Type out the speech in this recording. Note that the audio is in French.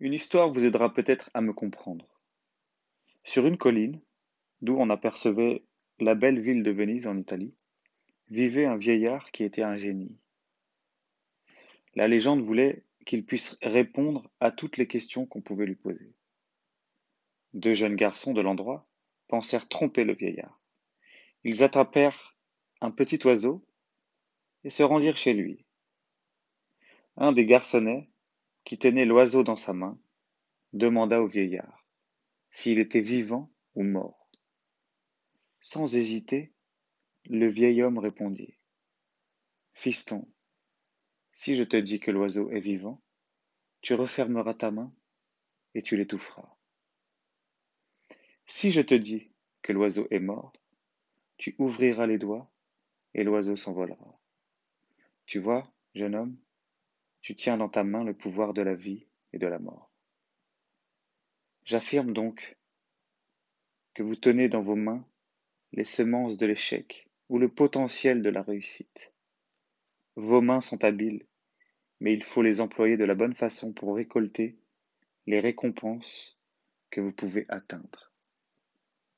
Une histoire vous aidera peut-être à me comprendre. Sur une colline, d'où on apercevait la belle ville de Venise en Italie, vivait un vieillard qui était un génie. La légende voulait qu'il puisse répondre à toutes les questions qu'on pouvait lui poser. Deux jeunes garçons de l'endroit pensèrent tromper le vieillard. Ils attrapèrent un petit oiseau et se rendirent chez lui. Un des garçonnets, qui tenait l'oiseau dans sa main, demanda au vieillard s'il était vivant ou mort. Sans hésiter, le vieil homme répondit Fiston, si je te dis que l'oiseau est vivant, tu refermeras ta main et tu l'étoufferas. Si je te dis que l'oiseau est mort, tu ouvriras les doigts et l'oiseau s'envolera. Tu vois, jeune homme, tu tiens dans ta main le pouvoir de la vie et de la mort. J'affirme donc que vous tenez dans vos mains les semences de l'échec ou le potentiel de la réussite. Vos mains sont habiles, mais il faut les employer de la bonne façon pour récolter les récompenses que vous pouvez atteindre.